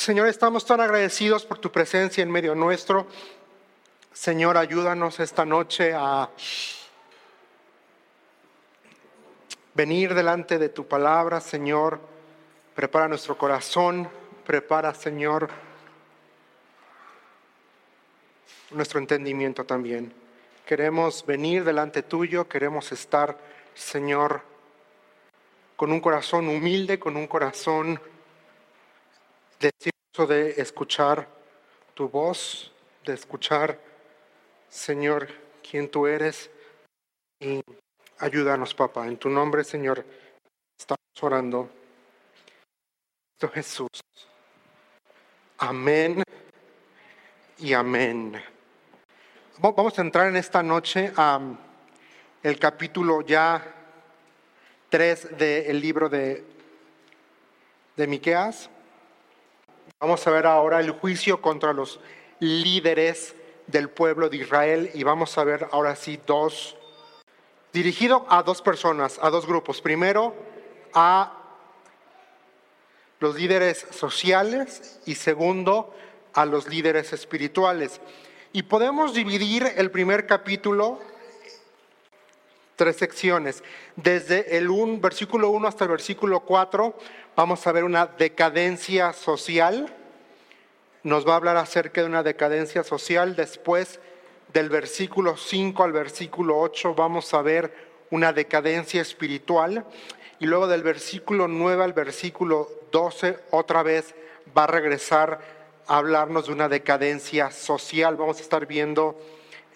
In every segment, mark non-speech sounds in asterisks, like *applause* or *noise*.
Señor, estamos tan agradecidos por tu presencia en medio nuestro. Señor, ayúdanos esta noche a venir delante de tu palabra, Señor. Prepara nuestro corazón, prepara, Señor, nuestro entendimiento también. Queremos venir delante tuyo, queremos estar, Señor, con un corazón humilde, con un corazón deseoso de escuchar tu voz, de escuchar, Señor, quién tú eres. Y ayúdanos, papá. En tu nombre, Señor, estamos orando. Jesús. Amén y amén. Vamos a entrar en esta noche a el capítulo ya 3 del libro de, de Miqueas. Vamos a ver ahora el juicio contra los líderes del pueblo de Israel y vamos a ver ahora sí dos, dirigido a dos personas, a dos grupos. Primero, a los líderes sociales y segundo, a los líderes espirituales. Y podemos dividir el primer capítulo tres secciones. Desde el un, versículo 1 hasta el versículo 4 vamos a ver una decadencia social. Nos va a hablar acerca de una decadencia social. Después del versículo 5 al versículo 8 vamos a ver una decadencia espiritual. Y luego del versículo 9 al versículo 12 otra vez va a regresar hablarnos de una decadencia social. Vamos a estar viendo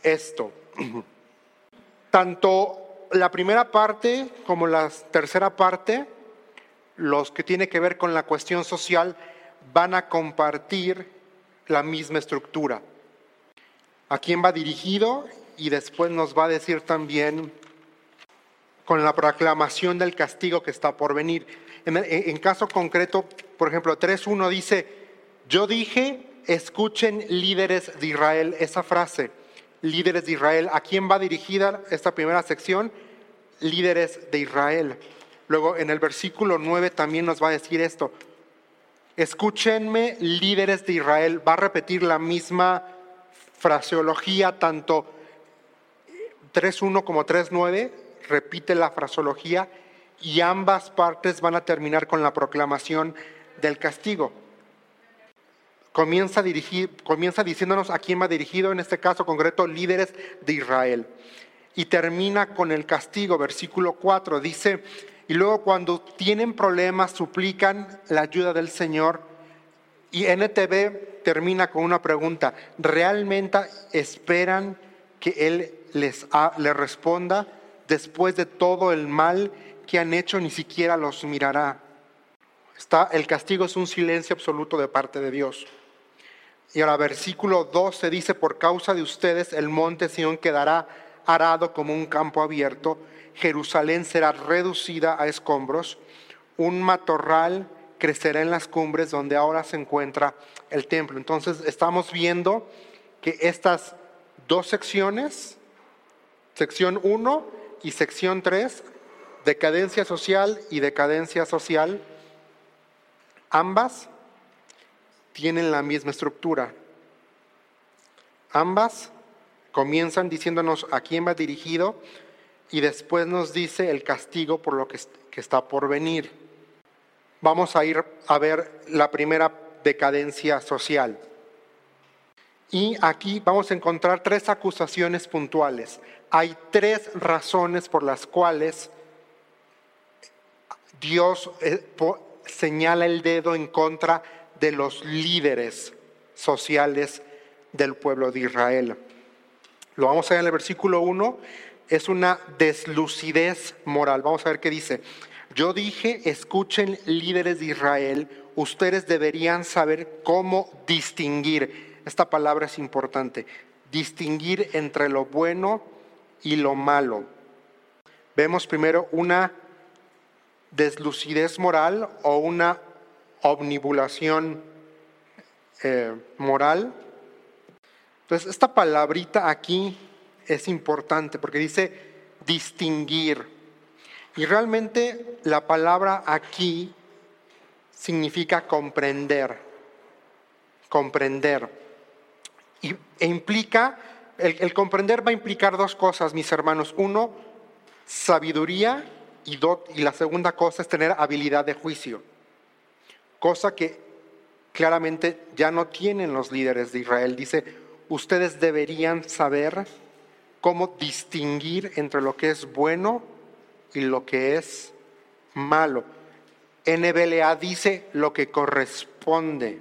esto. *clears throat* Tanto la primera parte como la tercera parte, los que tienen que ver con la cuestión social, van a compartir la misma estructura. ¿A quién va dirigido? Y después nos va a decir también con la proclamación del castigo que está por venir. En, en caso concreto, por ejemplo, 3.1 dice, yo dije, escuchen líderes de Israel, esa frase, líderes de Israel. ¿A quién va dirigida esta primera sección? Líderes de Israel. Luego en el versículo 9 también nos va a decir esto. Escúchenme, líderes de Israel. Va a repetir la misma fraseología, tanto 3.1 como 3.9. Repite la fraseología y ambas partes van a terminar con la proclamación del castigo comienza, diciéndonos a quién va dirigido, en este caso concreto, líderes de Israel. Y termina con el castigo, versículo 4, dice, y luego cuando tienen problemas, suplican la ayuda del Señor. Y NTV termina con una pregunta, ¿realmente esperan que Él les, les responda después de todo el mal que han hecho? Ni siquiera los mirará. Está, el castigo es un silencio absoluto de parte de Dios. Y ahora versículo 12 dice, por causa de ustedes el monte Sión quedará arado como un campo abierto, Jerusalén será reducida a escombros, un matorral crecerá en las cumbres donde ahora se encuentra el templo. Entonces estamos viendo que estas dos secciones, sección 1 y sección 3, decadencia social y decadencia social, ambas tienen la misma estructura. Ambas comienzan diciéndonos a quién va dirigido y después nos dice el castigo por lo que, está por venir. Vamos a ir a ver la primera decadencia social. Y aquí vamos a encontrar tres acusaciones puntuales. Hay tres razones por las cuales Dios eh, señala el dedo en contra de los líderes sociales del pueblo de Israel. Lo vamos a ver en el versículo 1, es una deslucidez moral. Vamos a ver qué dice. Yo dije, escuchen líderes de Israel, ustedes deberían saber cómo distinguir. Esta palabra es importante. Distinguir entre lo bueno y lo malo. Vemos primero una deslucidez moral o una omnibulación eh, moral. Entonces, esta palabrita aquí es importante porque dice distinguir. Y realmente la palabra aquí significa comprender. comprender. Y, e implica, el, comprender va a implicar dos cosas, mis hermanos. Uno, sabiduría y la segunda cosa es tener habilidad de juicio, cosa que claramente ya no tienen los líderes de Israel. Dice, ustedes deberían saber cómo distinguir entre lo que es bueno y lo que es malo. NBLA dice lo que corresponde.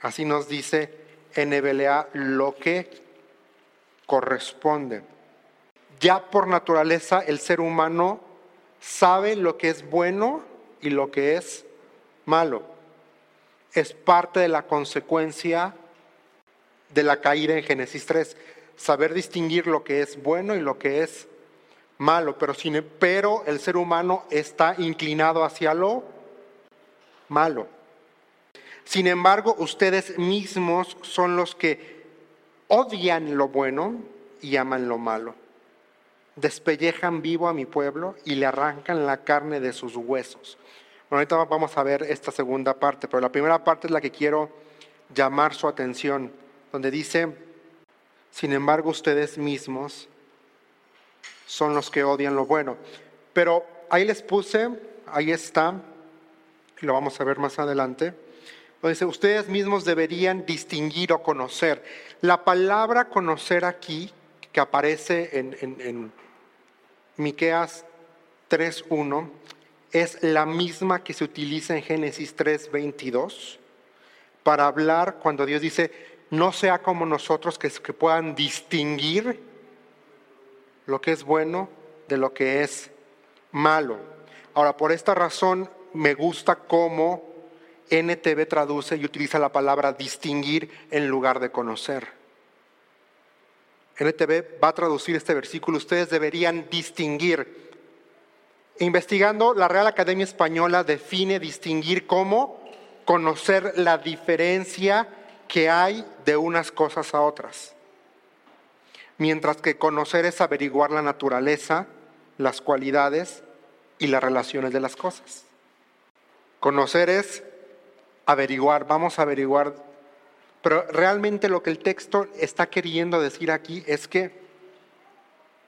Así nos dice NBLA lo que corresponde. Ya por naturaleza el ser humano sabe lo que es bueno y lo que es malo. Es parte de la consecuencia de la caída en Génesis 3. Saber distinguir lo que es bueno y lo que es malo. Pero, sin, pero el ser humano está inclinado hacia lo malo. Sin embargo, ustedes mismos son los que odian lo bueno y aman lo malo despellejan vivo a mi pueblo y le arrancan la carne de sus huesos. Bueno, ahorita vamos a ver esta segunda parte, pero la primera parte es la que quiero llamar su atención, donde dice, sin embargo ustedes mismos son los que odian lo bueno. Pero ahí les puse, ahí está, lo vamos a ver más adelante, dice, ustedes mismos deberían distinguir o conocer. La palabra conocer aquí, que aparece en Miqueas 3:1 es la misma que se utiliza en Génesis 3:22 para hablar cuando Dios dice, no sea como nosotros que, puedan distinguir lo que es bueno de lo que es malo. Ahora, por esta razón me gusta cómo NTV traduce y utiliza la palabra distinguir en lugar de conocer. NTV va a traducir este versículo, ustedes deberían distinguir. Investigando, la Real Academia Española define distinguir como conocer la diferencia que hay de unas cosas a otras. Mientras que conocer es averiguar la naturaleza, las cualidades y las relaciones de las cosas. Conocer es averiguar, vamos a averiguar pero realmente lo que el texto está queriendo decir aquí es que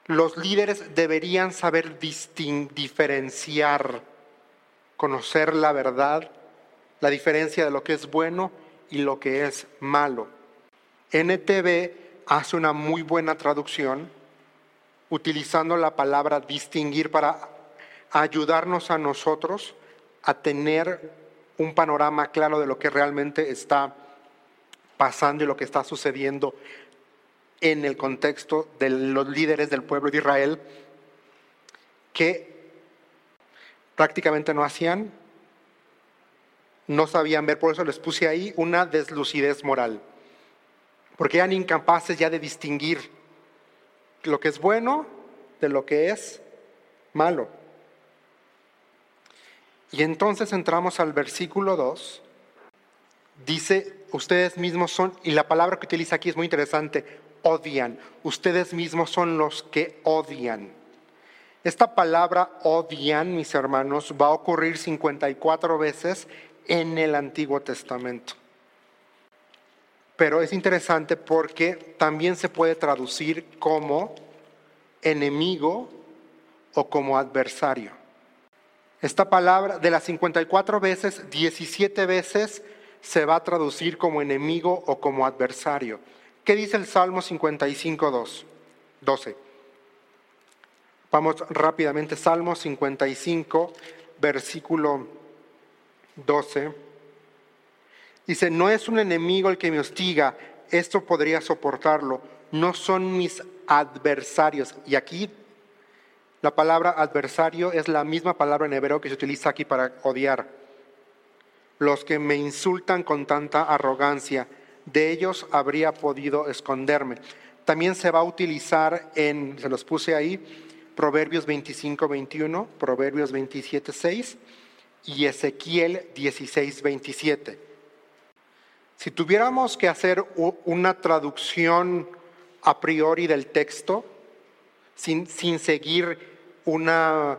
los líderes deberían saber diferenciar, conocer la verdad, la diferencia de lo que es bueno y lo que es malo. NTV hace una muy buena traducción utilizando la palabra distinguir para ayudarnos a nosotros a tener un panorama claro de lo que realmente está pasando y lo que está sucediendo en el contexto de los líderes del pueblo de Israel que prácticamente no hacían, no sabían ver, por eso les puse ahí una deslucidez moral, porque eran incapaces ya de distinguir lo que es bueno de lo que es malo. Y entonces entramos al versículo 2, dice ustedes mismos son, y la palabra que utiliza aquí es muy interesante, odian. Ustedes mismos son los que odian. Esta palabra odian, mis hermanos, va a ocurrir 54 veces en el Antiguo Testamento. Pero es interesante porque también se puede traducir como enemigo o como adversario. Esta palabra de las 54 veces, 17 veces se va a traducir como enemigo o como adversario. ¿Qué dice el Salmo 55, 12? Vamos rápidamente, Salmo 55, versículo 12. Dice, no es un enemigo el que me hostiga, esto podría soportarlo, no son mis adversarios. Y aquí la palabra adversario es la misma palabra en hebreo que se utiliza aquí para odiar los que me insultan con tanta arrogancia, de ellos habría podido esconderme. También se va a utilizar en, se los puse ahí, Proverbios 25, 21, Proverbios 27, 6 y Ezequiel 16, 27. Si tuviéramos que hacer una traducción a priori del texto, sin, sin seguir una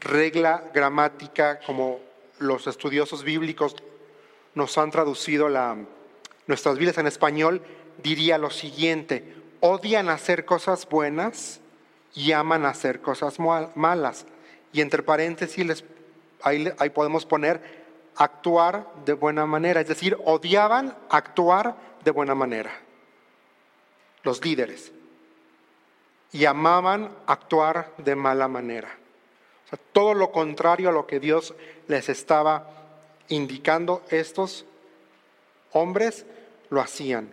regla gramática como los estudiosos bíblicos nos han traducido la, nuestras vidas en español, diría lo siguiente, odian hacer cosas buenas y aman hacer cosas malas. Y entre paréntesis, ahí, ahí podemos poner actuar de buena manera, es decir, odiaban actuar de buena manera, los líderes, y amaban actuar de mala manera. Todo lo contrario a lo que Dios les estaba indicando, estos hombres lo hacían.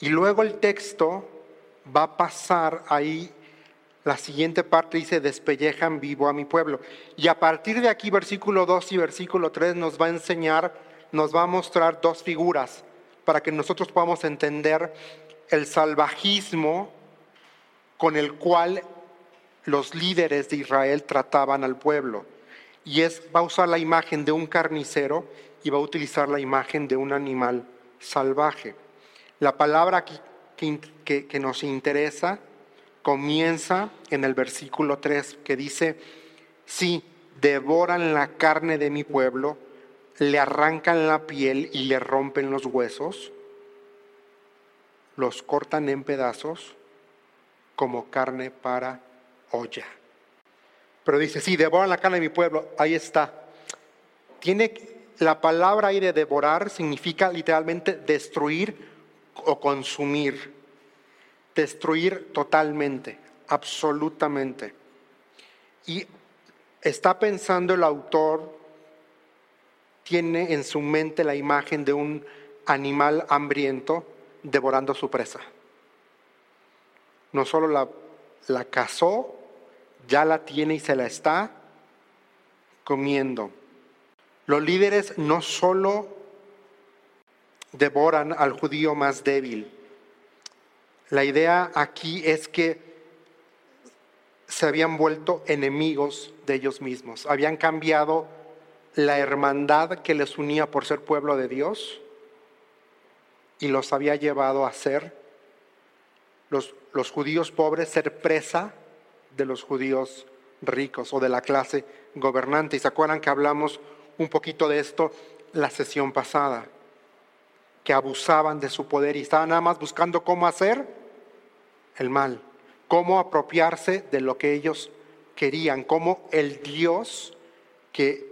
Y luego el texto va a pasar ahí, la siguiente parte dice, despellejan vivo a mi pueblo. Y a partir de aquí, versículo 2 y versículo 3 nos va a enseñar, nos va a mostrar dos figuras para que nosotros podamos entender el salvajismo con el cual los líderes de Israel trataban al pueblo. Y es, va a usar la imagen de un carnicero y va a utilizar la imagen de un animal salvaje. La palabra que, nos interesa comienza en el versículo 3 que dice, sí, devoran la carne de mi pueblo, le arrancan la piel y le rompen los huesos, los cortan en pedazos como carne para olla. Pero dice, sí, devoran la carne de mi pueblo, ahí está. Tiene la palabra ahí de devorar significa literalmente destruir o consumir. Destruir totalmente, absolutamente. Y está pensando el autor, tiene en su mente la imagen de un animal hambriento devorando su presa. No solo la, la cazó, ya la tiene y se la está comiendo. Los líderes no solo devoran al judío más débil, la idea aquí es que se habían vuelto enemigos de ellos mismos, habían cambiado la hermandad que les unía por ser pueblo de Dios y los había llevado a ser los, los judíos pobres, ser presa de los judíos ricos o de la clase gobernante. Y se acuerdan que hablamos un poquito de esto la sesión pasada, que abusaban de su poder y estaban nada más buscando cómo hacer el mal, cómo apropiarse de lo que ellos querían, cómo el Dios que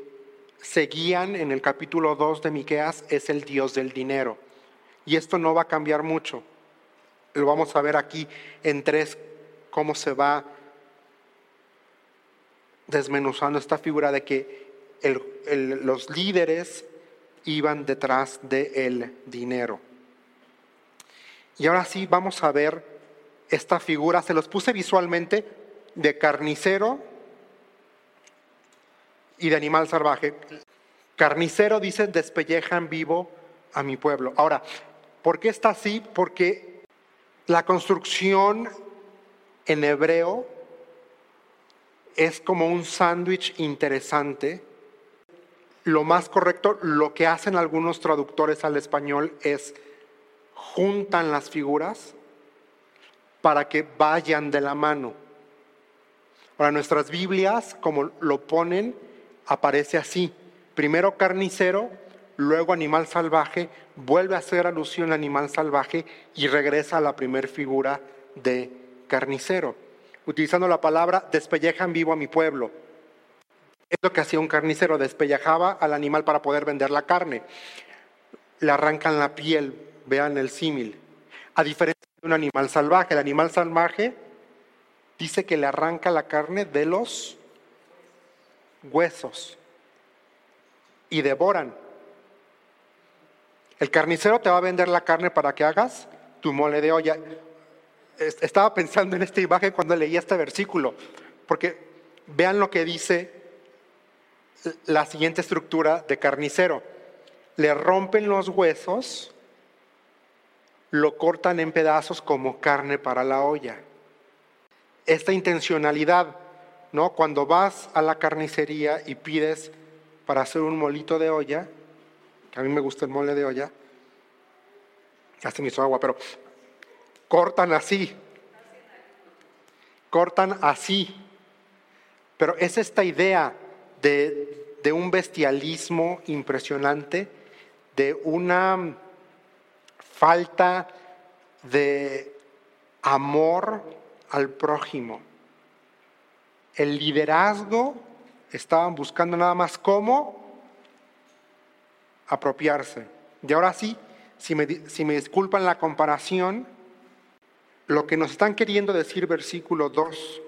seguían en el capítulo 2 de Miqueas es el Dios del dinero. Y esto no va a cambiar mucho. Lo vamos a ver aquí en tres, cómo se va desmenuzando esta figura de que los líderes iban detrás del dinero. Y ahora sí vamos a ver esta figura, se los puse visualmente de carnicero y de animal salvaje. Carnicero dice, despellejan vivo a mi pueblo. Ahora, ¿por qué está así? Porque la construcción en hebreo es como un sándwich interesante lo más correcto, lo que hacen algunos traductores al español es juntan las figuras para que vayan de la mano. Ahora, nuestras Biblias, como lo ponen, aparece así. Primero carnicero, luego animal salvaje, vuelve a hacer alusión al animal salvaje y regresa a la primera figura de carnicero, utilizando la palabra despellejan vivo a mi pueblo. Es lo que hacía un carnicero, despellejaba al animal para poder vender la carne. Le arrancan la piel, vean el símil. A diferencia de un animal salvaje, el animal salvaje dice que le arranca la carne de los huesos y devoran. El carnicero te va a vender la carne para que hagas tu mole de olla. Estaba pensando en esta imagen cuando leía este versículo, porque vean lo que dice la siguiente estructura de carnicero. Le rompen los huesos, lo cortan en pedazos como carne para la olla. Esta intencionalidad, ¿no? Cuando vas a la carnicería y pides para hacer un molito de olla, que a mí me gusta el mole de olla, ya se me hizo agua, pero cortan así, cortan así. Pero es esta idea de, un bestialismo impresionante de una falta de amor al prójimo. El liderazgo estaban buscando nada más cómo apropiarse. Y ahora sí, si me, si me disculpan la comparación, lo que nos están queriendo decir versículo 2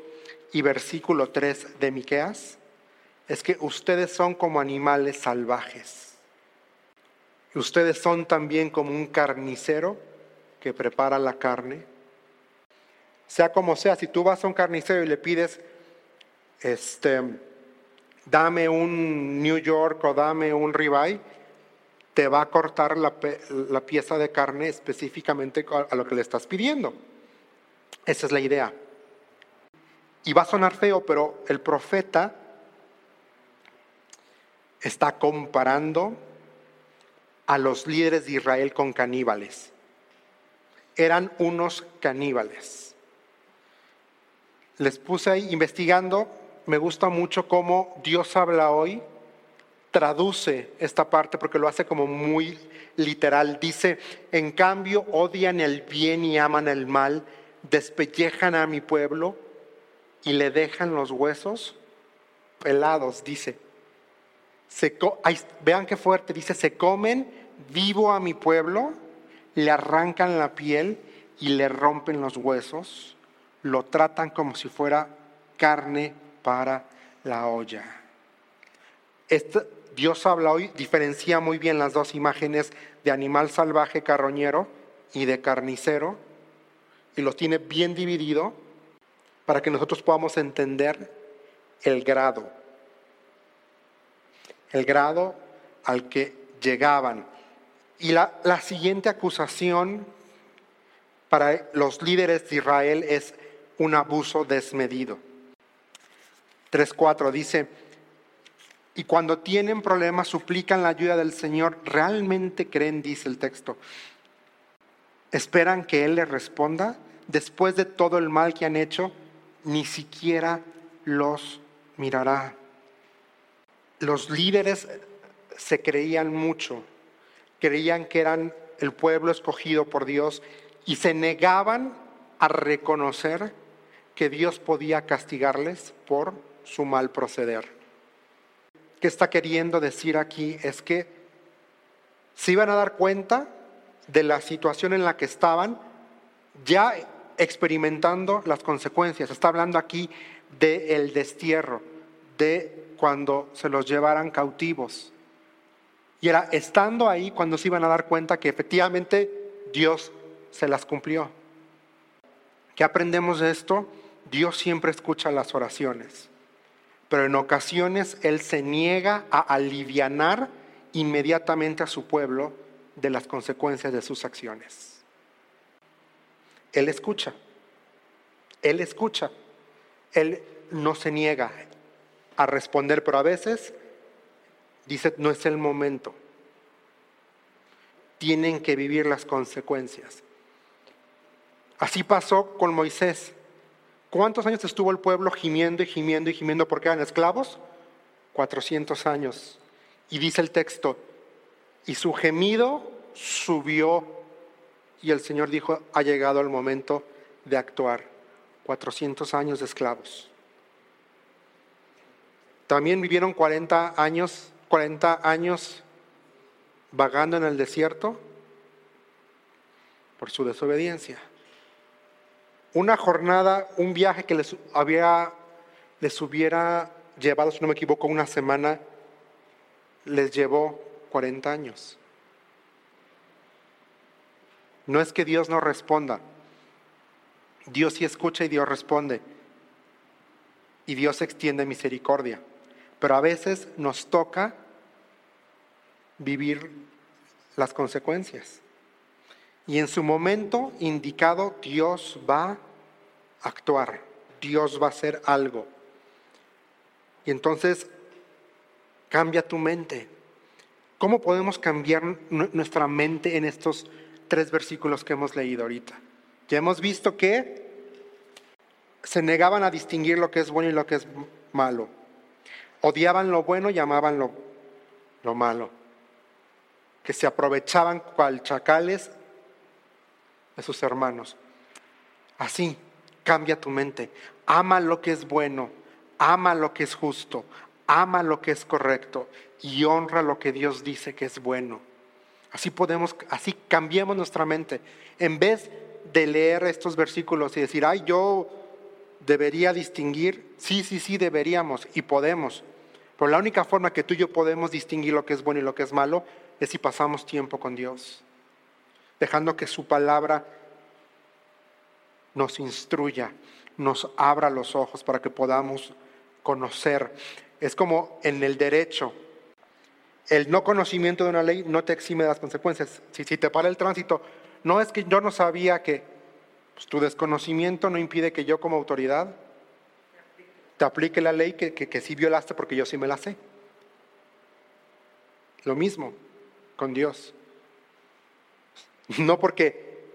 y versículo 3 de Miqueas es que ustedes son como animales salvajes. Ustedes son también como un carnicero que prepara la carne. Sea como sea, si tú vas a un carnicero y le pides, este, dame un New York o dame un ribeye, te va a cortar la, la pieza de carne específicamente a lo que le estás pidiendo. Esa es la idea. Y va a sonar feo, pero el profeta está comparando a los líderes de Israel con caníbales. Eran unos caníbales. Les puse ahí investigando, me gusta mucho cómo Dios habla hoy, traduce esta parte porque lo hace como muy literal. Dice, en cambio odian el bien y aman el mal despellejan a mi pueblo y le dejan los huesos pelados, dice. Vean qué fuerte, dice, se comen vivo a mi pueblo, le arrancan la piel y le rompen los huesos, lo tratan como si fuera carne para la olla. Dios habla hoy, diferencia muy bien las dos imágenes de animal salvaje carroñero y de carnicero y lo tiene bien dividido para que nosotros podamos entender el grado, el grado al que llegaban. Y la, siguiente acusación para los líderes de Israel es un abuso desmedido. 3.4 dice, y cuando tienen problemas suplican la ayuda del Señor, realmente creen, dice el texto, esperan que Él les responda después de todo el mal que han hecho, ni siquiera los mirará. Los líderes se creían mucho, creían que eran el pueblo escogido por Dios y se negaban a reconocer que Dios podía castigarles por su mal proceder. ¿Qué está queriendo decir aquí? Es que se iban a dar cuenta de la situación en la que estaban, ya experimentando las consecuencias. Está hablando aquí del destierro, de cuando se los llevaran cautivos. Y era estando ahí cuando se iban a dar cuenta que efectivamente Dios se las cumplió. ¿Qué aprendemos de esto? Dios siempre escucha las oraciones, pero en ocasiones Él se niega a alivianar inmediatamente a su pueblo de las consecuencias de sus acciones. Él escucha. Él escucha. Él no se niega a responder, pero a veces dice, no es el momento. Tienen que vivir las consecuencias. Así pasó con Moisés. ¿Cuántos años estuvo el pueblo gimiendo y gimiendo y gimiendo porque eran esclavos? 400 años. Y dice el texto, y su gemido subió y el Señor dijo, ha llegado el momento de actuar. 400 años de esclavos. También vivieron 40 años, 40 años vagando en el desierto por su desobediencia. Una jornada, un viaje que les, había, les hubiera llevado, si no me equivoco, una semana, les llevó 40 años. No es que Dios no responda. Dios sí escucha y Dios responde. Y Dios extiende misericordia. Pero a veces nos toca vivir las consecuencias. Y en su momento indicado Dios va a actuar, Dios va a hacer algo. Y entonces cambia tu mente. ¿Cómo podemos cambiar nuestra mente en estos tres versículos que hemos leído ahorita. Ya hemos visto que se negaban a distinguir lo que es bueno y lo que es malo. Odiaban lo bueno y amaban lo, lo malo. que se aprovechaban cual chacales de sus hermanos. Así, cambia tu mente. Ama lo que es bueno, ama lo que es justo, ama lo que es correcto y honra lo que Dios dice que es bueno. Así podemos, así cambiamos nuestra mente. En vez de leer estos versículos y decir, ay, yo debería distinguir, sí, sí, sí, deberíamos y podemos. Pero la única forma que tú y yo podemos distinguir lo que es bueno y lo que es malo es si pasamos tiempo con Dios, dejando que su palabra nos instruya, nos abra los ojos para que podamos conocer. Es como en el derecho. El no conocimiento de una ley no te exime de las consecuencias. Si, si te para el tránsito, no es que yo no sabía que pues, tu desconocimiento no impide que yo como autoridad te aplique la ley que, que, que sí violaste porque yo sí me la sé. Lo mismo con Dios. No porque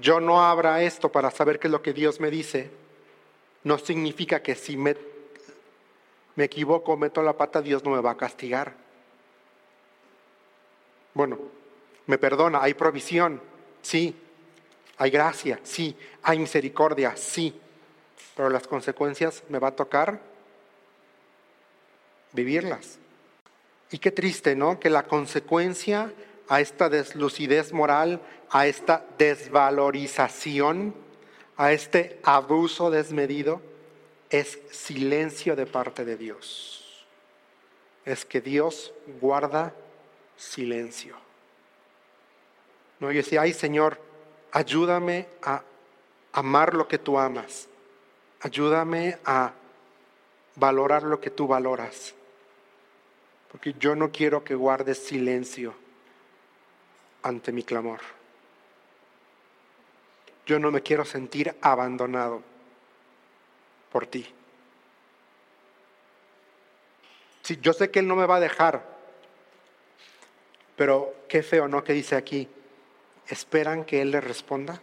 yo no abra esto para saber qué es lo que Dios me dice, no significa que si me, me equivoco, meto la pata, Dios no me va a castigar. Bueno, me perdona, hay provisión, sí, hay gracia, sí, hay misericordia, sí, pero las consecuencias me va a tocar vivirlas. Y qué triste, ¿no? Que la consecuencia a esta deslucidez moral, a esta desvalorización, a este abuso desmedido, es silencio de parte de Dios. Es que Dios guarda silencio. No, yo decía, ay Señor, ayúdame a amar lo que tú amas. Ayúdame a valorar lo que tú valoras. Porque yo no quiero que guardes silencio ante mi clamor. Yo no me quiero sentir abandonado por ti. Sí, yo sé que Él no me va a dejar, pero qué feo, ¿no? Que dice aquí, ¿esperan que Él les responda?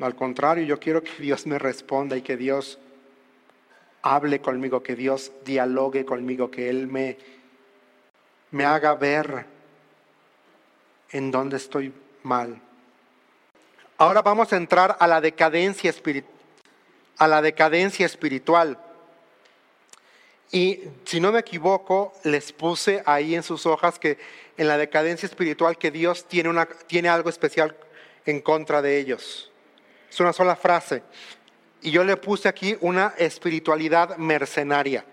Al contrario, yo quiero que Dios me responda y que Dios hable conmigo, que Dios dialogue conmigo, que Él me, me haga ver en dónde estoy mal. Ahora vamos a entrar a la decadencia espiritual. A la decadencia espiritual. Y si no me equivoco, les puse ahí en sus hojas que en la decadencia espiritual que Dios tiene, una, tiene algo especial en contra de ellos. Es una sola frase. Y yo le puse aquí una espiritualidad mercenaria.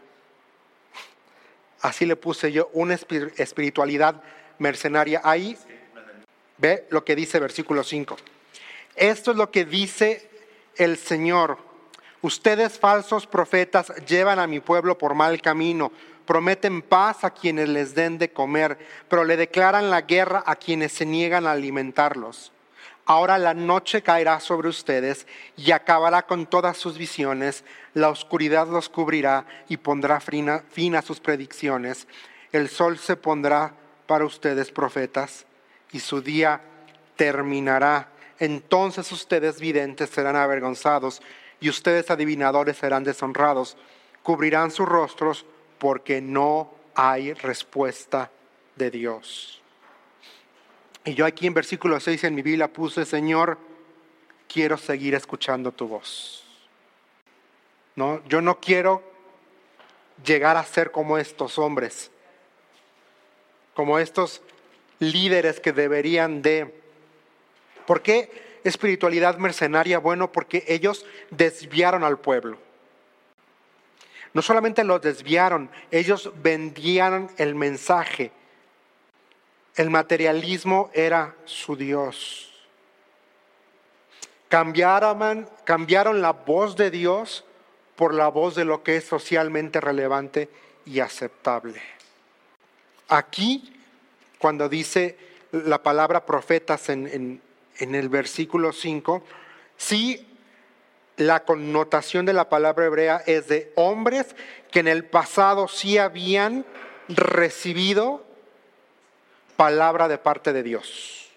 Así le puse yo, una espiritualidad mercenaria. Ahí Ve lo que dice versículo 5. Esto es lo que dice el Señor. Ustedes falsos profetas llevan a mi pueblo por mal camino, prometen paz a quienes les den de comer, pero le declaran la guerra a quienes se niegan a alimentarlos. Ahora la noche caerá sobre ustedes y acabará con todas sus visiones, la oscuridad los cubrirá y pondrá fin a sus predicciones. El sol se pondrá para ustedes profetas y su día terminará. Entonces ustedes videntes serán avergonzados y ustedes adivinadores serán deshonrados. Cubrirán sus rostros porque no hay respuesta de Dios. Y yo aquí en versículo 6 en mi Biblia puse, Señor, quiero seguir escuchando tu voz. No, yo no quiero llegar a ser como estos hombres, como estos líderes que deberían de... ¿Por qué espiritualidad mercenaria? Bueno, porque ellos desviaron al pueblo. No solamente los desviaron, ellos vendían el mensaje. El materialismo era su Dios. Cambiaron, cambiaron la voz de Dios por la voz de lo que es socialmente relevante y aceptable. Aquí cuando dice la palabra profetas en, el versículo 5, sí la connotación de la palabra hebrea es de hombres que en el pasado sí habían recibido palabra de parte de Dios.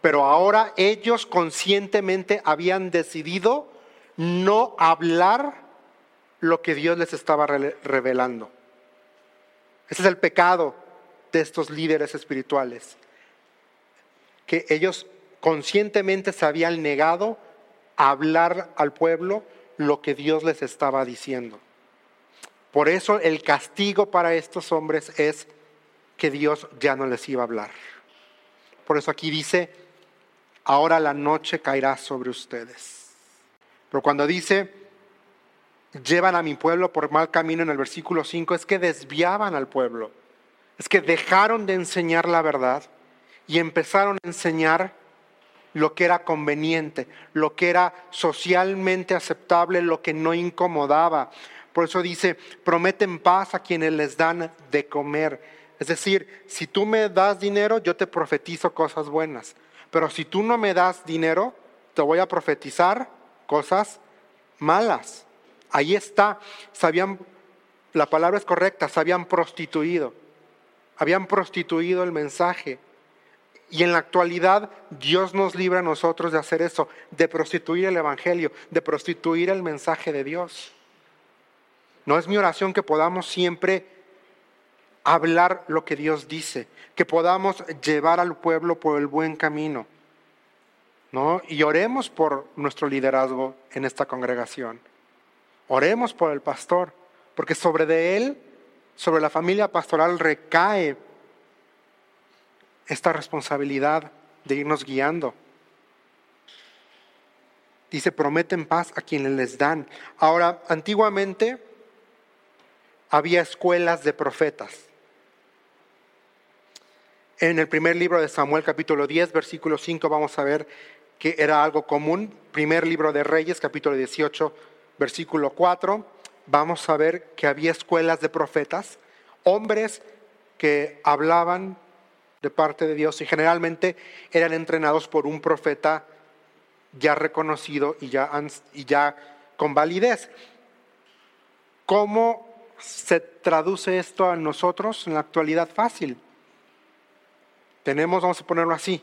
Pero ahora ellos conscientemente habían decidido no hablar lo que Dios les estaba revelando. Ese es el pecado de estos líderes espirituales, que ellos conscientemente se habían negado a hablar al pueblo lo que Dios les estaba diciendo. Por eso el castigo para estos hombres es que Dios ya no les iba a hablar. Por eso aquí dice, ahora la noche caerá sobre ustedes. Pero cuando dice, llevan a mi pueblo por mal camino en el versículo 5, es que desviaban al pueblo. Es que dejaron de enseñar la verdad y empezaron a enseñar lo que era conveniente, lo que era socialmente aceptable, lo que no incomodaba. Por eso dice, prometen paz a quienes les dan de comer. Es decir, si tú me das dinero, yo te profetizo cosas buenas. Pero si tú no me das dinero, te voy a profetizar cosas malas. Ahí está. Sabían, la palabra es correcta, se habían prostituido. Habían prostituido el mensaje. Y en la actualidad Dios nos libra a nosotros de hacer eso, de prostituir el Evangelio, de prostituir el mensaje de Dios. No es mi oración que podamos siempre hablar lo que Dios dice, que podamos llevar al pueblo por el buen camino. ¿no? Y oremos por nuestro liderazgo en esta congregación. Oremos por el pastor, porque sobre de él, sobre la familia pastoral recae esta responsabilidad de irnos guiando. Dice, prometen paz a quienes les dan. Ahora, antiguamente había escuelas de profetas. En el primer libro de Samuel capítulo 10, versículo 5, vamos a ver que era algo común. Primer libro de Reyes capítulo 18, versículo 4, vamos a ver que había escuelas de profetas, hombres que hablaban de parte de Dios y generalmente eran entrenados por un profeta ya reconocido y ya, con validez. ¿Cómo se traduce esto a nosotros en la actualidad? Fácil. Tenemos, vamos a ponerlo así,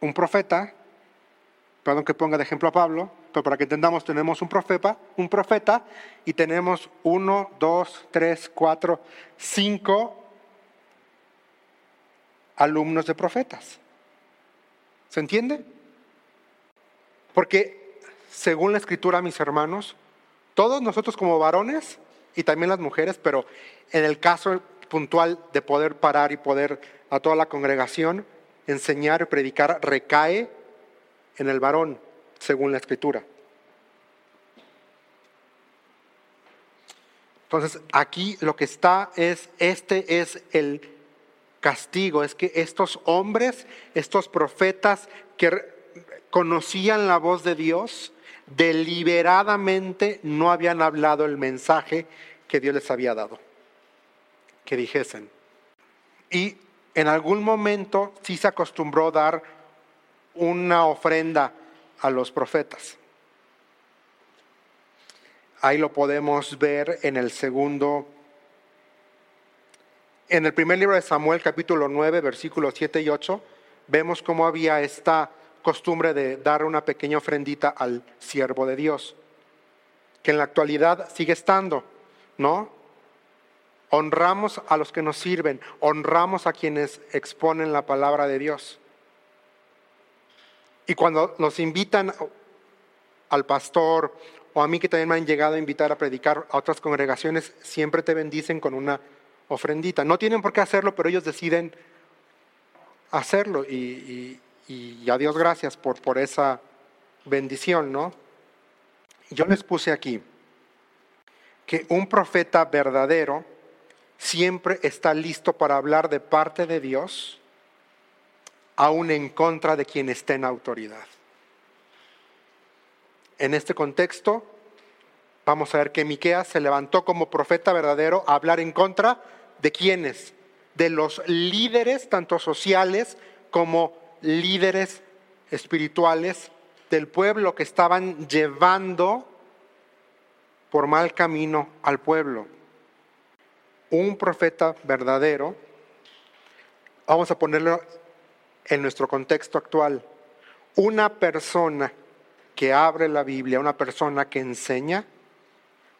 un profeta, perdón que ponga de ejemplo a Pablo, pero para que entendamos, tenemos un profeta, un profeta y tenemos uno, dos, tres, cuatro, cinco alumnos de profetas. ¿Se entiende? Porque según la escritura, mis hermanos, todos nosotros como varones y también las mujeres, pero en el caso puntual de poder parar y poder a toda la congregación enseñar y predicar recae en el varón, según la escritura. Entonces, aquí lo que está es, este es el castigo, es que estos hombres, estos profetas que conocían la voz de Dios, deliberadamente no habían hablado el mensaje que Dios les había dado, que dijesen. Y en algún momento sí se acostumbró dar una ofrenda a los profetas. Ahí lo podemos ver en el segundo en el primer libro de Samuel, capítulo 9, versículos 7 y 8, vemos cómo había esta costumbre de dar una pequeña ofrendita al siervo de Dios, que en la actualidad sigue estando, ¿no? Honramos a los que nos sirven, honramos a quienes exponen la palabra de Dios. Y cuando nos invitan al pastor o a mí que también me han llegado a invitar a predicar a otras congregaciones, siempre te bendicen con una ofrendita. No tienen por qué hacerlo, pero ellos deciden hacerlo y, a Dios gracias por, esa bendición, ¿no? Yo les puse aquí que un profeta verdadero siempre está listo para hablar de parte de Dios, aún en contra de quien esté en autoridad. En este contexto, vamos a ver que Miqueas se levantó como profeta verdadero a hablar en contra ¿De quiénes? De los líderes, tanto sociales como líderes espirituales del pueblo que estaban llevando por mal camino al pueblo. Un profeta verdadero, vamos a ponerlo en nuestro contexto actual, una persona que abre la Biblia, una persona que enseña,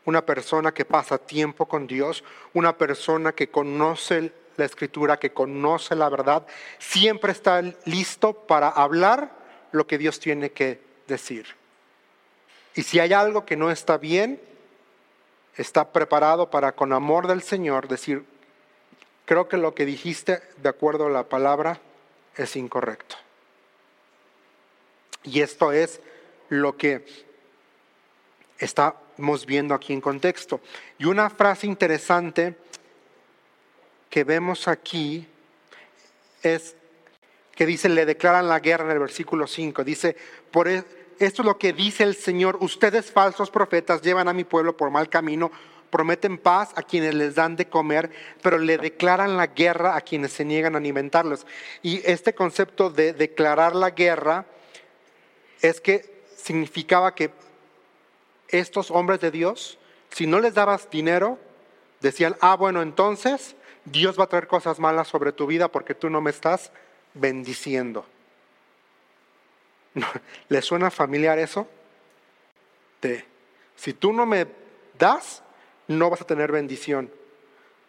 una persona que pasa tiempo con Dios, una persona que conoce la escritura, que conoce la verdad, siempre está listo para hablar lo que Dios tiene que decir. Y si hay algo que no está bien, está preparado para con amor del Señor decir, creo que lo que dijiste de acuerdo a la palabra es incorrecto. Y esto es lo que estamos viendo aquí en contexto. Y una frase interesante que vemos aquí es que dice, le declaran la guerra en el versículo 5. Dice, por e-, esto es lo que dice el Señor, ustedes falsos profetas llevan a mi pueblo por mal camino, prometen paz a quienes les dan de comer, pero le declaran la guerra a quienes se niegan a alimentarlos. Y este concepto de declarar la guerra es que significaba que estos hombres de Dios, si no les dabas dinero, decían, ah, bueno, entonces Dios va a traer cosas malas sobre tu vida porque tú no me estás bendiciendo. ¿Le suena familiar eso? De, si tú no me das, no vas a tener bendición.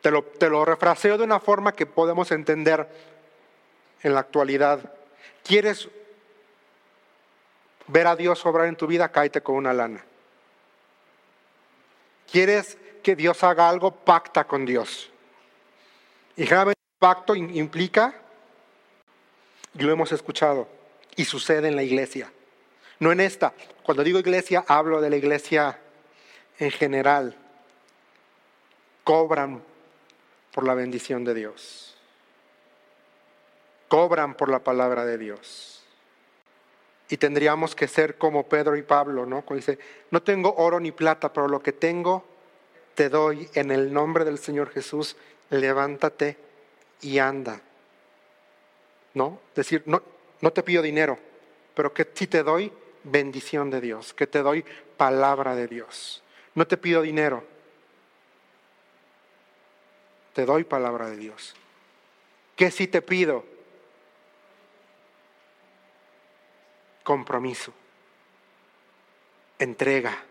Te lo, te lo refraseo de una forma que podemos entender en la actualidad. ¿Quieres ver a Dios obrar en tu vida, cáete con una lana. ¿Quieres que Dios haga algo? Pacta con Dios. Y generalmente el pacto implica, y lo hemos escuchado, y sucede en la iglesia. No en esta. Cuando digo iglesia, hablo de la iglesia en general. Cobran por la bendición de Dios. Cobran por la palabra de Dios. Y tendríamos que ser como Pedro y Pablo, ¿no? Cuando dice, no tengo oro ni plata, pero lo que tengo te doy en el nombre del Señor Jesús, levántate y anda. ¿No? Decir, no, no te pido dinero, pero que sí te doy bendición de Dios, que te doy palabra de Dios. No te pido dinero, te doy palabra de Dios. ¿Qué sí te pido? Compromiso, entrega,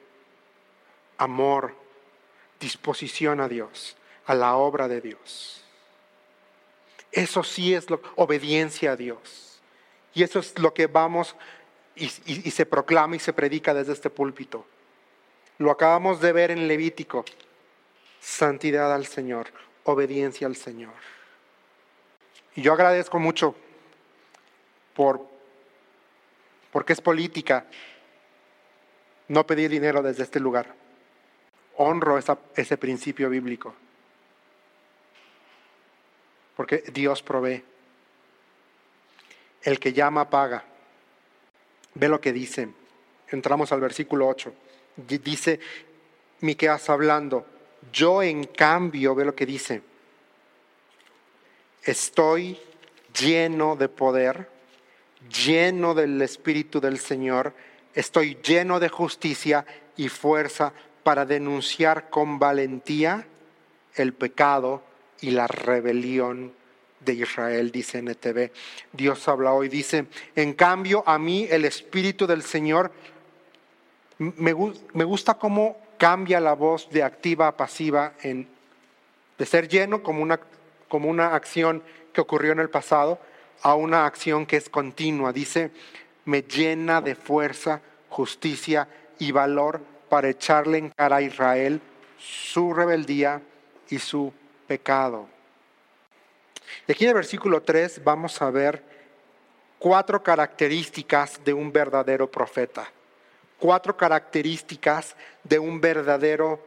amor, disposición a Dios, a la obra de Dios. Eso sí es lo, obediencia a Dios. Y eso es lo que vamos y, y se proclama y se predica desde este púlpito. Lo acabamos de ver en Levítico. Santidad al Señor, obediencia al Señor. Y yo agradezco mucho por porque es política no pedir dinero desde este lugar. Honro ese principio bíblico. Porque Dios provee. El que llama paga. Ve lo que dice. Entramos al versículo 8. Dice Miqueas hablando, yo en cambio, ve lo que dice. Estoy lleno de poder lleno del Espíritu del Señor, estoy lleno de justicia y fuerza para denunciar con valentía el pecado y la rebelión de Israel, dice NTV. Dios habla hoy, dice, en cambio a mí el Espíritu del Señor, me, me gusta cómo cambia la voz de activa a pasiva, en, de ser lleno como una, como una acción que ocurrió en el pasado, a una acción que es continua. Dice, me llena de fuerza, justicia y valor para echarle en cara a Israel su rebeldía y su pecado. Y aquí en el versículo 3 vamos a ver cuatro características de un verdadero profeta. Cuatro características de un verdadero,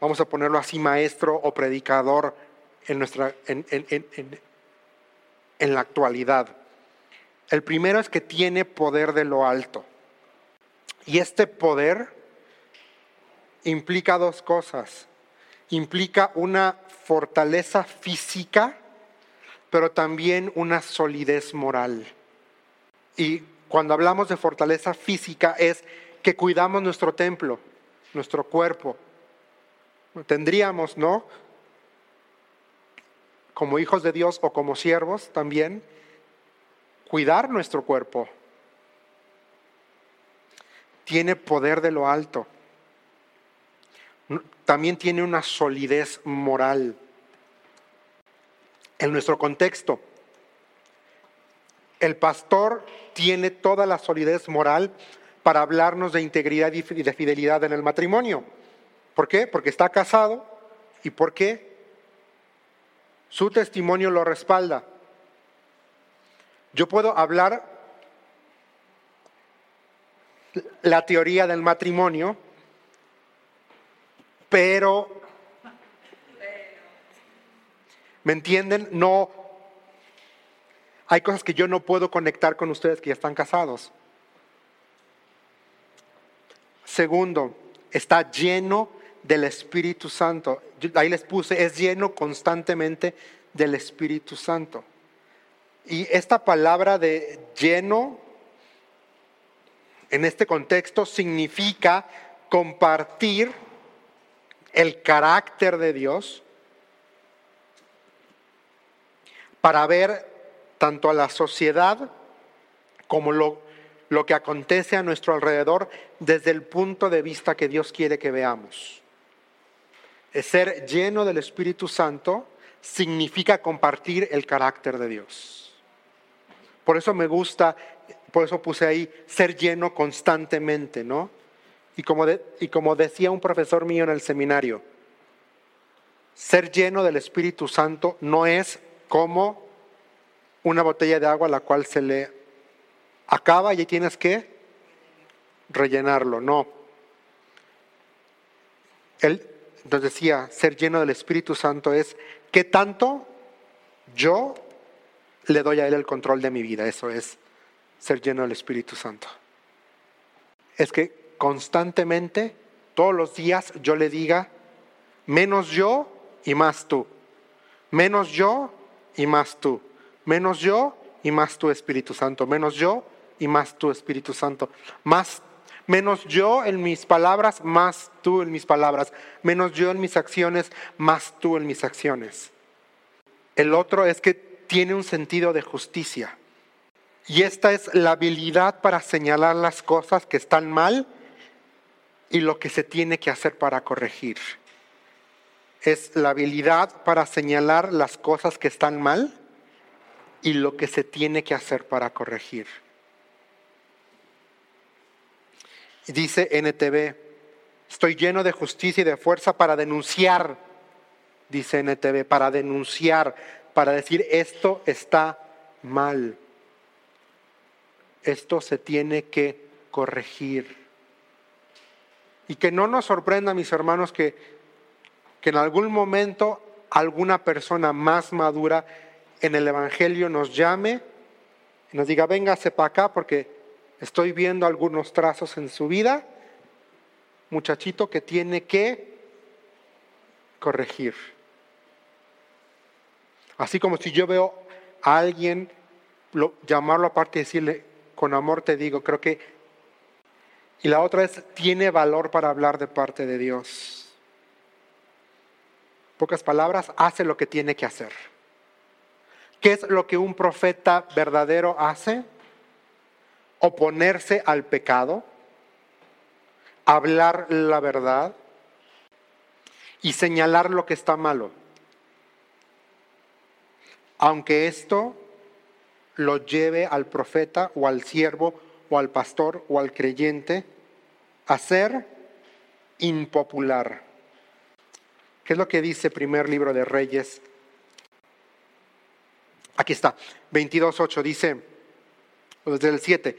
vamos a ponerlo así, maestro o predicador en, nuestra, en, la actualidad. El primero es que tiene poder de lo alto. Y este poder implica dos cosas. Implica una fortaleza física, pero también una solidez moral. Y cuando hablamos de fortaleza física es que cuidamos nuestro templo, nuestro cuerpo. Tendríamos, ¿no? Como hijos de Dios o como siervos también, cuidar nuestro cuerpo. Tiene poder de lo alto. también tiene una solidez moral. En nuestro contexto, el pastor tiene toda la solidez moral para hablarnos de integridad y de fidelidad en el matrimonio. ¿Por qué? Porque está casado y porque su testimonio lo respalda. Yo puedo hablar la teoría del matrimonio, pero, ¿me entienden? No, hay cosas que yo no puedo conectar con ustedes que ya están casados. Segundo, está lleno del Espíritu Santo. Ahí les puse, es lleno constantemente del Espíritu Santo. Y esta palabra de lleno, en este contexto, significa compartir el carácter de Dios para ver tanto a la sociedad como lo lo que acontece a nuestro alrededor desde el punto de vista que Dios quiere que veamos. Ser lleno del Espíritu Santo significa compartir el carácter de Dios. Por eso me gusta, por eso puse ahí, ser lleno constantemente, ¿no? Y como, y como decía un profesor mío en el seminario, ser lleno del Espíritu Santo no es como una botella de agua a la cual se le acaba y tienes que rellenarlo. No. Él nos decía, ser lleno del Espíritu Santo es que tanto yo le doy a Él el control de mi vida. Eso es ser lleno del Espíritu Santo. Es que constantemente, todos los días, yo le diga, menos yo y más tú. Menos yo y más tú. Menos yo y más tú, Espíritu Santo. Menos yo y más tu Espíritu Santo. Más, menos yo en mis palabras, más tú en mis palabras. Menos yo en mis acciones, más tú en mis acciones. El otro es que tiene un sentido de justicia. Y esta es la habilidad para señalar las cosas que están mal y lo que se tiene que hacer para corregir. Es la habilidad para señalar las cosas que están mal y lo que se tiene que hacer para corregir. Dice NTV, estoy lleno de justicia y de fuerza para denunciar, dice NTV, para denunciar, para decir esto está mal, esto se tiene que corregir. Y que no nos sorprenda, mis hermanos, que, que en algún momento alguna persona más madura en el Evangelio nos llame y nos diga, véngase para acá porque Estoy viendo algunos trazos en su vida, muchachito que tiene que corregir. Así como si yo veo a alguien llamarlo aparte y decirle, con amor te digo, creo que... Y la otra es, tiene valor para hablar de parte de Dios. Pocas palabras, hace lo que tiene que hacer. ¿Qué es lo que un profeta verdadero hace? Oponerse al pecado, hablar la verdad y señalar lo que está malo. Aunque esto lo lleve al profeta o al siervo o al pastor o al creyente a ser impopular. ¿Qué es lo que dice primer libro de Reyes? Aquí está, 22.8 dice, desde el 7.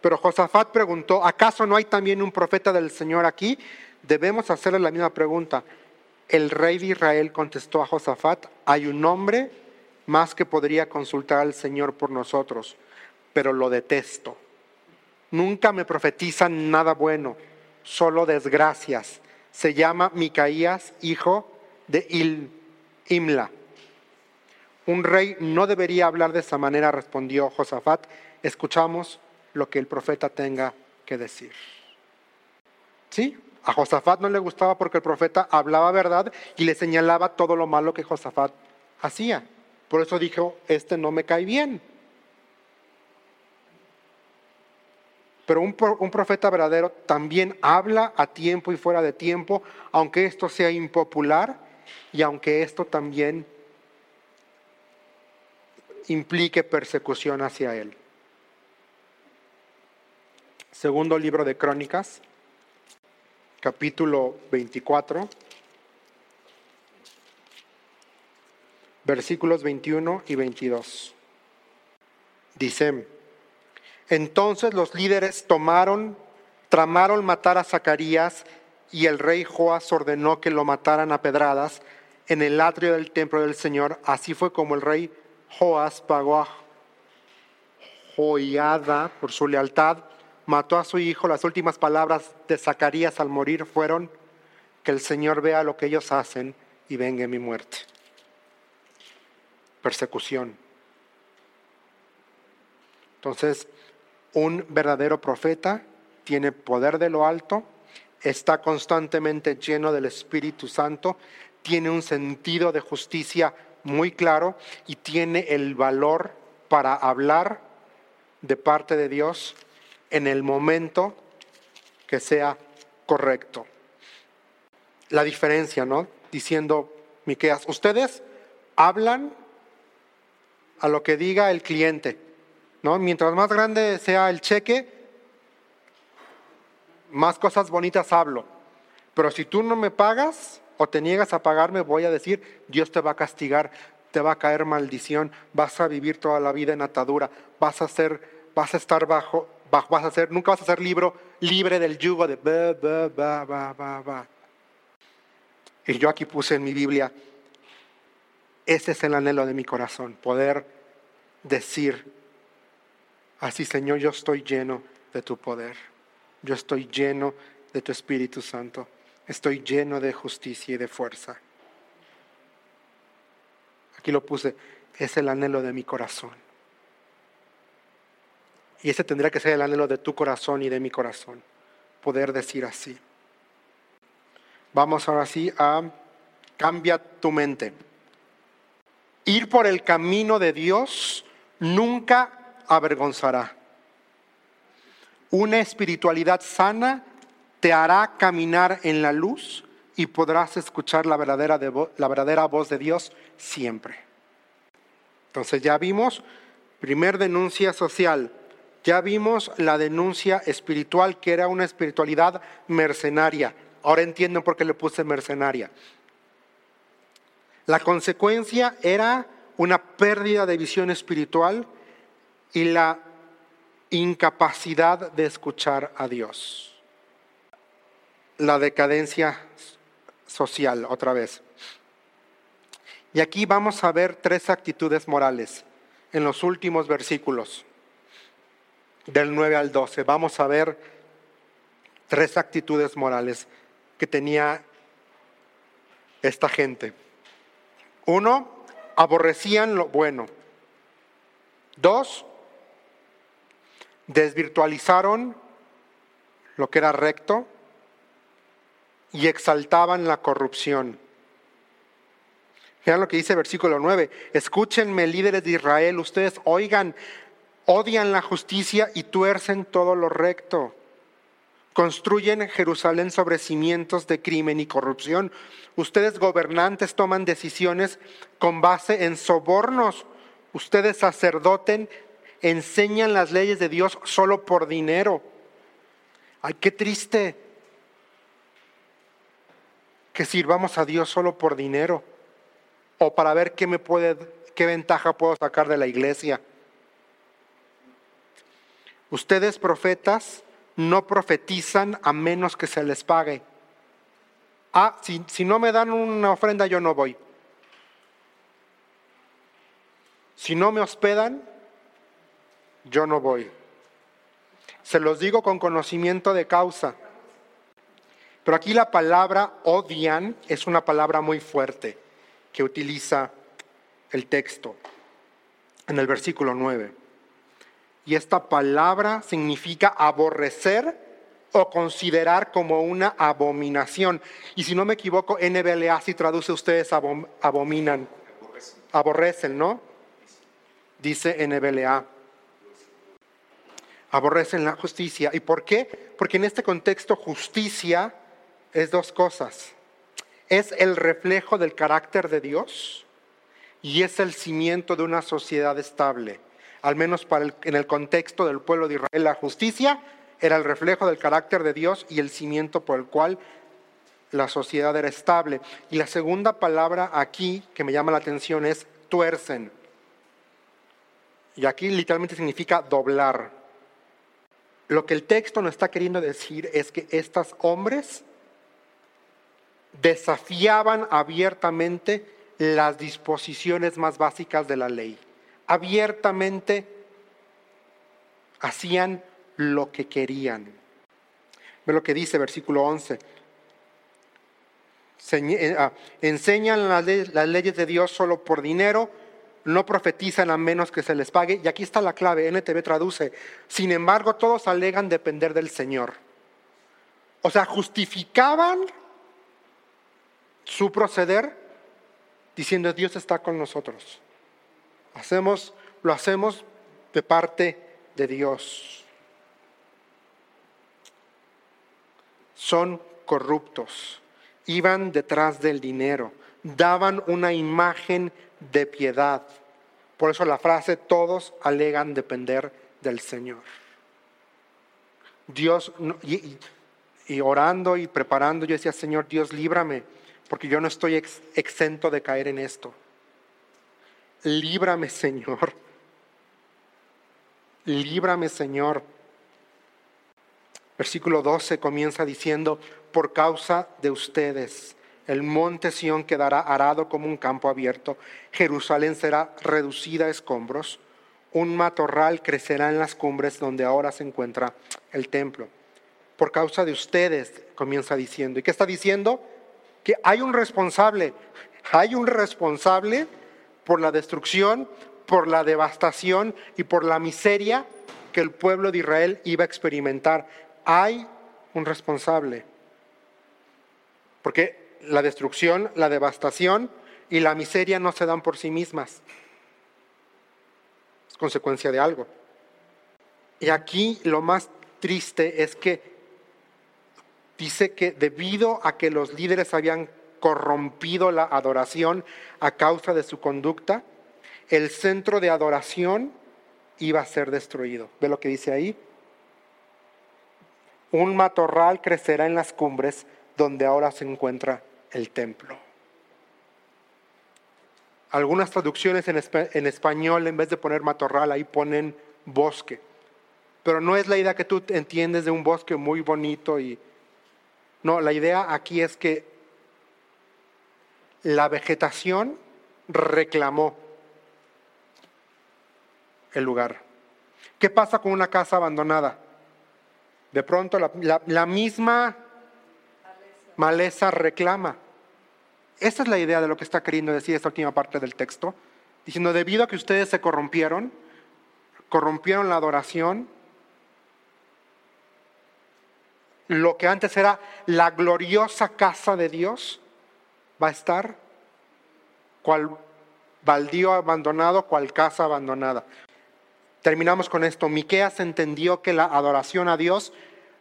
Pero Josafat preguntó, ¿acaso no hay también un profeta del Señor aquí? Debemos hacerle la misma pregunta. El rey de Israel contestó a Josafat, hay un hombre más que podría consultar al Señor por nosotros, pero lo detesto. Nunca me profetizan nada bueno, solo desgracias. Se llama Micaías, hijo de Imla. Un rey no debería hablar de esa manera, respondió Josafat escuchamos lo que el profeta tenga que decir. ¿Sí? A Josafat no le gustaba porque el profeta hablaba verdad y le señalaba todo lo malo que Josafat hacía. Por eso dijo, este no me cae bien. Pero un, un, profeta verdadero también habla a tiempo y fuera de tiempo, aunque esto sea impopular y aunque esto también implique persecución hacia él. Segundo libro de Crónicas, capítulo 24, versículos 21 y 22. Dice, entonces los líderes tomaron, tramaron matar a Zacarías y el rey Joás ordenó que lo mataran a pedradas en el atrio del templo del Señor. Así fue como el rey Joás pagó a Joiada por su lealtad, mató a su hijo. Las últimas palabras de Zacarías al morir fueron, que el Señor vea lo que ellos hacen y venga mi muerte. Persecución. Entonces, un verdadero profeta tiene poder de lo alto, está constantemente lleno del Espíritu Santo, tiene un sentido de justicia muy claro y tiene el valor para hablar de parte de Dios en el momento que sea correcto. La diferencia, ¿no? Diciendo, Miqueas, ustedes hablan a lo que diga el cliente, ¿no? Mientras más grande sea el cheque, más cosas bonitas hablo. Pero si tú no me pagas, o te niegas a pagarme, voy a decir, Dios te va a castigar, te va a caer maldición, vas a vivir toda la vida en atadura, vas a ser, vas a estar bajo, nunca vas a ser libro, libre del yugo de. Y yo aquí puse en mi Biblia, ese es el anhelo de mi corazón, poder decir, así Señor, yo estoy lleno de tu poder, yo estoy lleno de tu Espíritu Santo. Estoy lleno de justicia y de fuerza. Aquí lo puse, es el anhelo de mi corazón. Y ese tendría que ser el anhelo de tu corazón y de mi corazón, poder decir así. Vamos ahora sí a cambia tu mente. Ir por el camino de Dios nunca avergonzará. Una espiritualidad sana te hará caminar en la luz y podrás escuchar la verdadera, la verdadera voz de Dios siempre. Entonces ya vimos, primer denuncia social, ya vimos la denuncia espiritual, que era una espiritualidad mercenaria. Ahora entiendo por qué le puse mercenaria. La consecuencia era una pérdida de visión espiritual y la incapacidad de escuchar a Dios la decadencia social otra vez. Y aquí vamos a ver tres actitudes morales en los últimos versículos, del 9 al 12. Vamos a ver tres actitudes morales que tenía esta gente. Uno, aborrecían lo bueno. Dos, desvirtualizaron lo que era recto y exaltaban la corrupción. Vean lo que dice versículo 9. Escúchenme, líderes de Israel, ustedes oigan, odian la justicia y tuercen todo lo recto. Construyen Jerusalén sobre cimientos de crimen y corrupción. Ustedes gobernantes toman decisiones con base en sobornos. Ustedes sacerdoten enseñan las leyes de Dios solo por dinero. Ay, qué triste que sirvamos a Dios solo por dinero o para ver qué me puede, qué ventaja puedo sacar de la iglesia. Ustedes profetas no profetizan a menos que se les pague. Ah, si, si no me dan una ofrenda yo no voy. Si no me hospedan, yo no voy. Se los digo con conocimiento de causa. Pero aquí la palabra odian es una palabra muy fuerte que utiliza el texto en el versículo 9. Y esta palabra significa aborrecer o considerar como una abominación. Y si no me equivoco, NBLA si traduce ustedes abominan, aborrecen, ¿no? Dice NBLA. aborrecen la justicia. ¿Y por qué? Porque en este contexto justicia es dos cosas. Es el reflejo del carácter de Dios y es el cimiento de una sociedad estable. Al menos para en el contexto del pueblo de Israel, la justicia era el reflejo del carácter de Dios y el cimiento por el cual la sociedad era estable. Y la segunda palabra aquí que me llama la atención es tuercen. Y aquí literalmente significa doblar. Lo que el texto nos está queriendo decir es que estos hombres desafiaban abiertamente las disposiciones más básicas de la ley. Abiertamente hacían lo que querían. Ve lo que dice versículo 11. Eh, ah, enseñan las leyes de Dios solo por dinero, no profetizan a menos que se les pague. Y aquí está la clave, NTV traduce, sin embargo todos alegan depender del Señor. O sea, justificaban su proceder diciendo Dios está con nosotros. Hacemos, lo hacemos de parte de Dios. Son corruptos, iban detrás del dinero, daban una imagen de piedad. Por eso la frase, todos alegan depender del Señor. Dios, y, orando y preparando, yo decía, Señor, Dios, líbrame porque yo no estoy exento de caer en esto. Líbrame, Señor. Líbrame, Señor. Versículo 12 comienza diciendo, por causa de ustedes, el monte Sión quedará arado como un campo abierto, Jerusalén será reducida a escombros, un matorral crecerá en las cumbres donde ahora se encuentra el templo. Por causa de ustedes, comienza diciendo. ¿Y qué está diciendo? que hay un responsable, hay un responsable por la destrucción, por la devastación y por la miseria que el pueblo de Israel iba a experimentar. Hay un responsable. Porque la destrucción, la devastación y la miseria no se dan por sí mismas. Es consecuencia de algo. Y aquí lo más triste es que dice que debido a que los líderes habían corrompido la adoración a causa de su conducta, el centro de adoración iba a ser destruido. ¿Ve lo que dice ahí? Un matorral crecerá en las cumbres donde ahora se encuentra el templo. Algunas traducciones en, en español, en vez de poner matorral, ahí ponen bosque. Pero no es la idea que tú entiendes de un bosque muy bonito y no, la idea aquí es que la vegetación reclamó el lugar. ¿Qué pasa con una casa abandonada? De pronto la, misma maleza reclama. Esa es la idea de lo que está queriendo decir esta última parte del texto, diciendo, debido a que ustedes se corrompieron, corrompieron la adoración, lo que antes era la gloriosa casa de Dios, va a estar cual baldío abandonado, cual casa abandonada. Terminamos con esto. Miqueas entendió que la adoración a Dios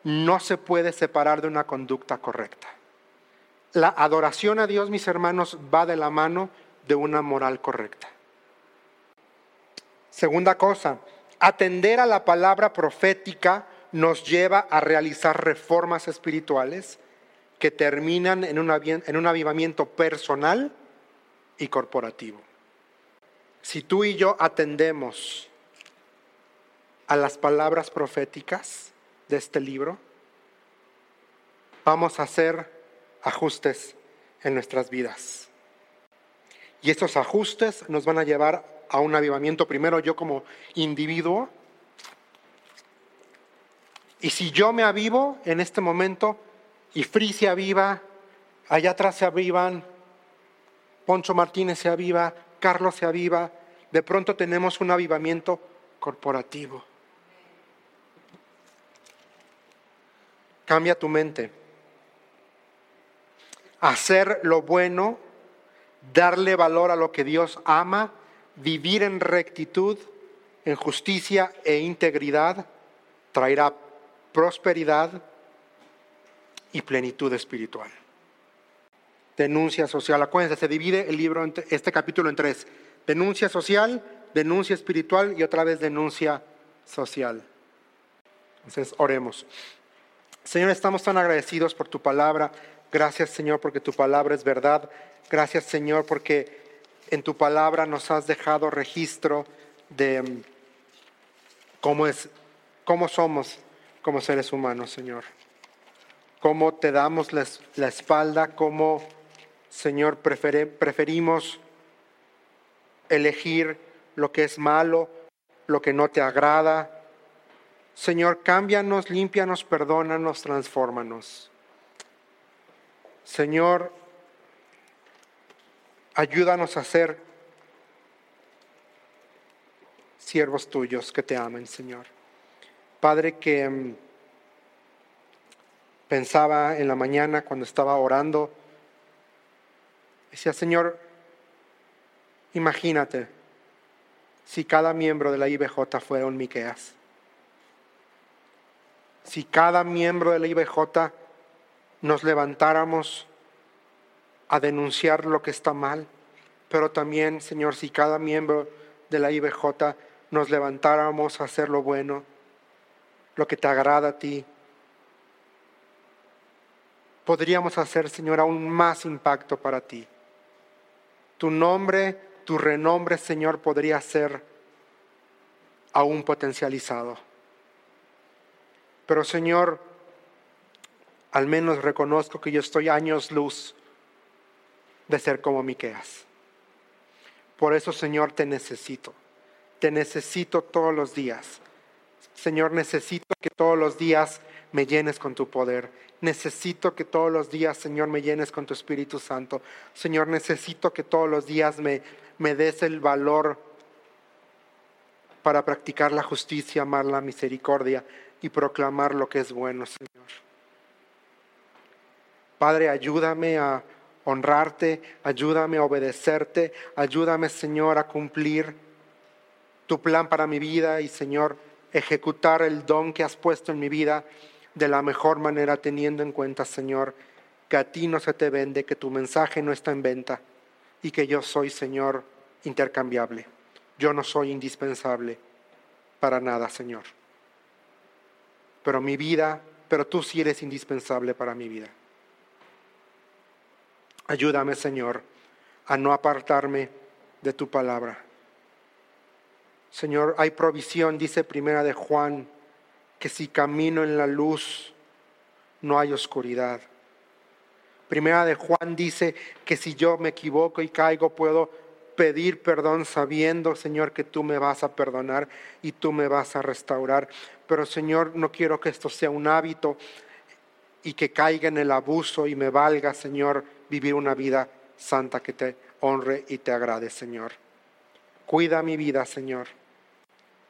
no se puede separar de una conducta correcta. La adoración a Dios, mis hermanos, va de la mano de una moral correcta. Segunda cosa, atender a la palabra profética nos lleva a realizar reformas espirituales que terminan en un, avivamiento personal y corporativo. Si tú y yo atendemos a las palabras proféticas de este libro, vamos a hacer ajustes en nuestras vidas. Y esos ajustes nos van a llevar a un avivamiento primero yo como individuo, y si yo me avivo en este momento y Fri se aviva, allá atrás se avivan, Poncho Martínez se aviva, Carlos se aviva, de pronto tenemos un avivamiento corporativo. Cambia tu mente. Hacer lo bueno, darle valor a lo que Dios ama, vivir en rectitud, en justicia e integridad traerá prosperidad y plenitud espiritual. Denuncia social. Acuérdense, se divide el libro, este capítulo en tres. Denuncia social, denuncia espiritual y otra vez denuncia social. Entonces, oremos. Señor, estamos tan agradecidos por tu palabra. Gracias, Señor, porque tu palabra es verdad. Gracias, Señor, porque en tu palabra nos has dejado registro de mm, cómo es, cómo somos como seres humanos, Señor. Cómo te damos la, espalda, cómo, Señor, preferimos elegir lo que es malo, lo que no te agrada. Señor, cámbianos, límpianos, perdónanos, transfórmanos. Señor, ayúdanos a ser siervos tuyos que te amen, Señor. Padre, que mm, pensaba en la mañana cuando estaba orando, decía, Señor, imagínate si cada miembro de la IBJ fuera un Miqueas. Si cada miembro de la IBJ nos levantáramos a denunciar lo que está mal, pero también, Señor, si cada miembro de la IBJ nos levantáramos a hacer lo bueno, lo que te agrada a ti, podríamos hacer, Señor, aún más impacto para ti. Tu nombre, tu renombre, Señor, podría ser aún potencializado. Pero, Señor, al menos reconozco que yo estoy años luz de ser como Miqueas. Por eso, Señor, te necesito. Te necesito todos los días. Señor, necesito que todos los días me llenes con tu poder. Necesito que todos los días, Señor, me llenes con tu Espíritu Santo. Señor, necesito que todos los días me, me des el valor para practicar la justicia, amar la misericordia y proclamar lo que es bueno, Señor. Padre, ayúdame a honrarte, ayúdame a obedecerte, ayúdame, Señor, a cumplir tu plan para mi vida y, Señor, ejecutar el don que has puesto en mi vida de la mejor manera, teniendo en cuenta, Señor, que a ti no se te vende, que tu mensaje no está en venta y que yo soy, Señor, intercambiable. Yo no soy indispensable para nada, Señor. Pero mi vida, pero tú sí eres indispensable para mi vida. Ayúdame, Señor, a no apartarme de tu palabra. Señor, hay provisión, dice primera de Juan, que si camino en la luz, no hay oscuridad. Primera de Juan dice que si yo me equivoco y caigo, puedo pedir perdón sabiendo, Señor, que tú me vas a perdonar y tú me vas a restaurar. Pero, Señor, no quiero que esto sea un hábito y que caiga en el abuso y me valga, Señor, vivir una vida santa que te honre y te agrade, Señor. Cuida mi vida, Señor.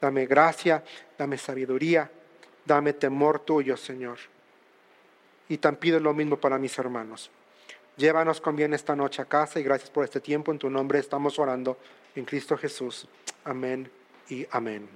Dame gracia, dame sabiduría, dame temor tuyo, Señor. Y tan pido lo mismo para mis hermanos. Llévanos con bien esta noche a casa y gracias por este tiempo. En tu nombre estamos orando en Cristo Jesús. Amén y amén.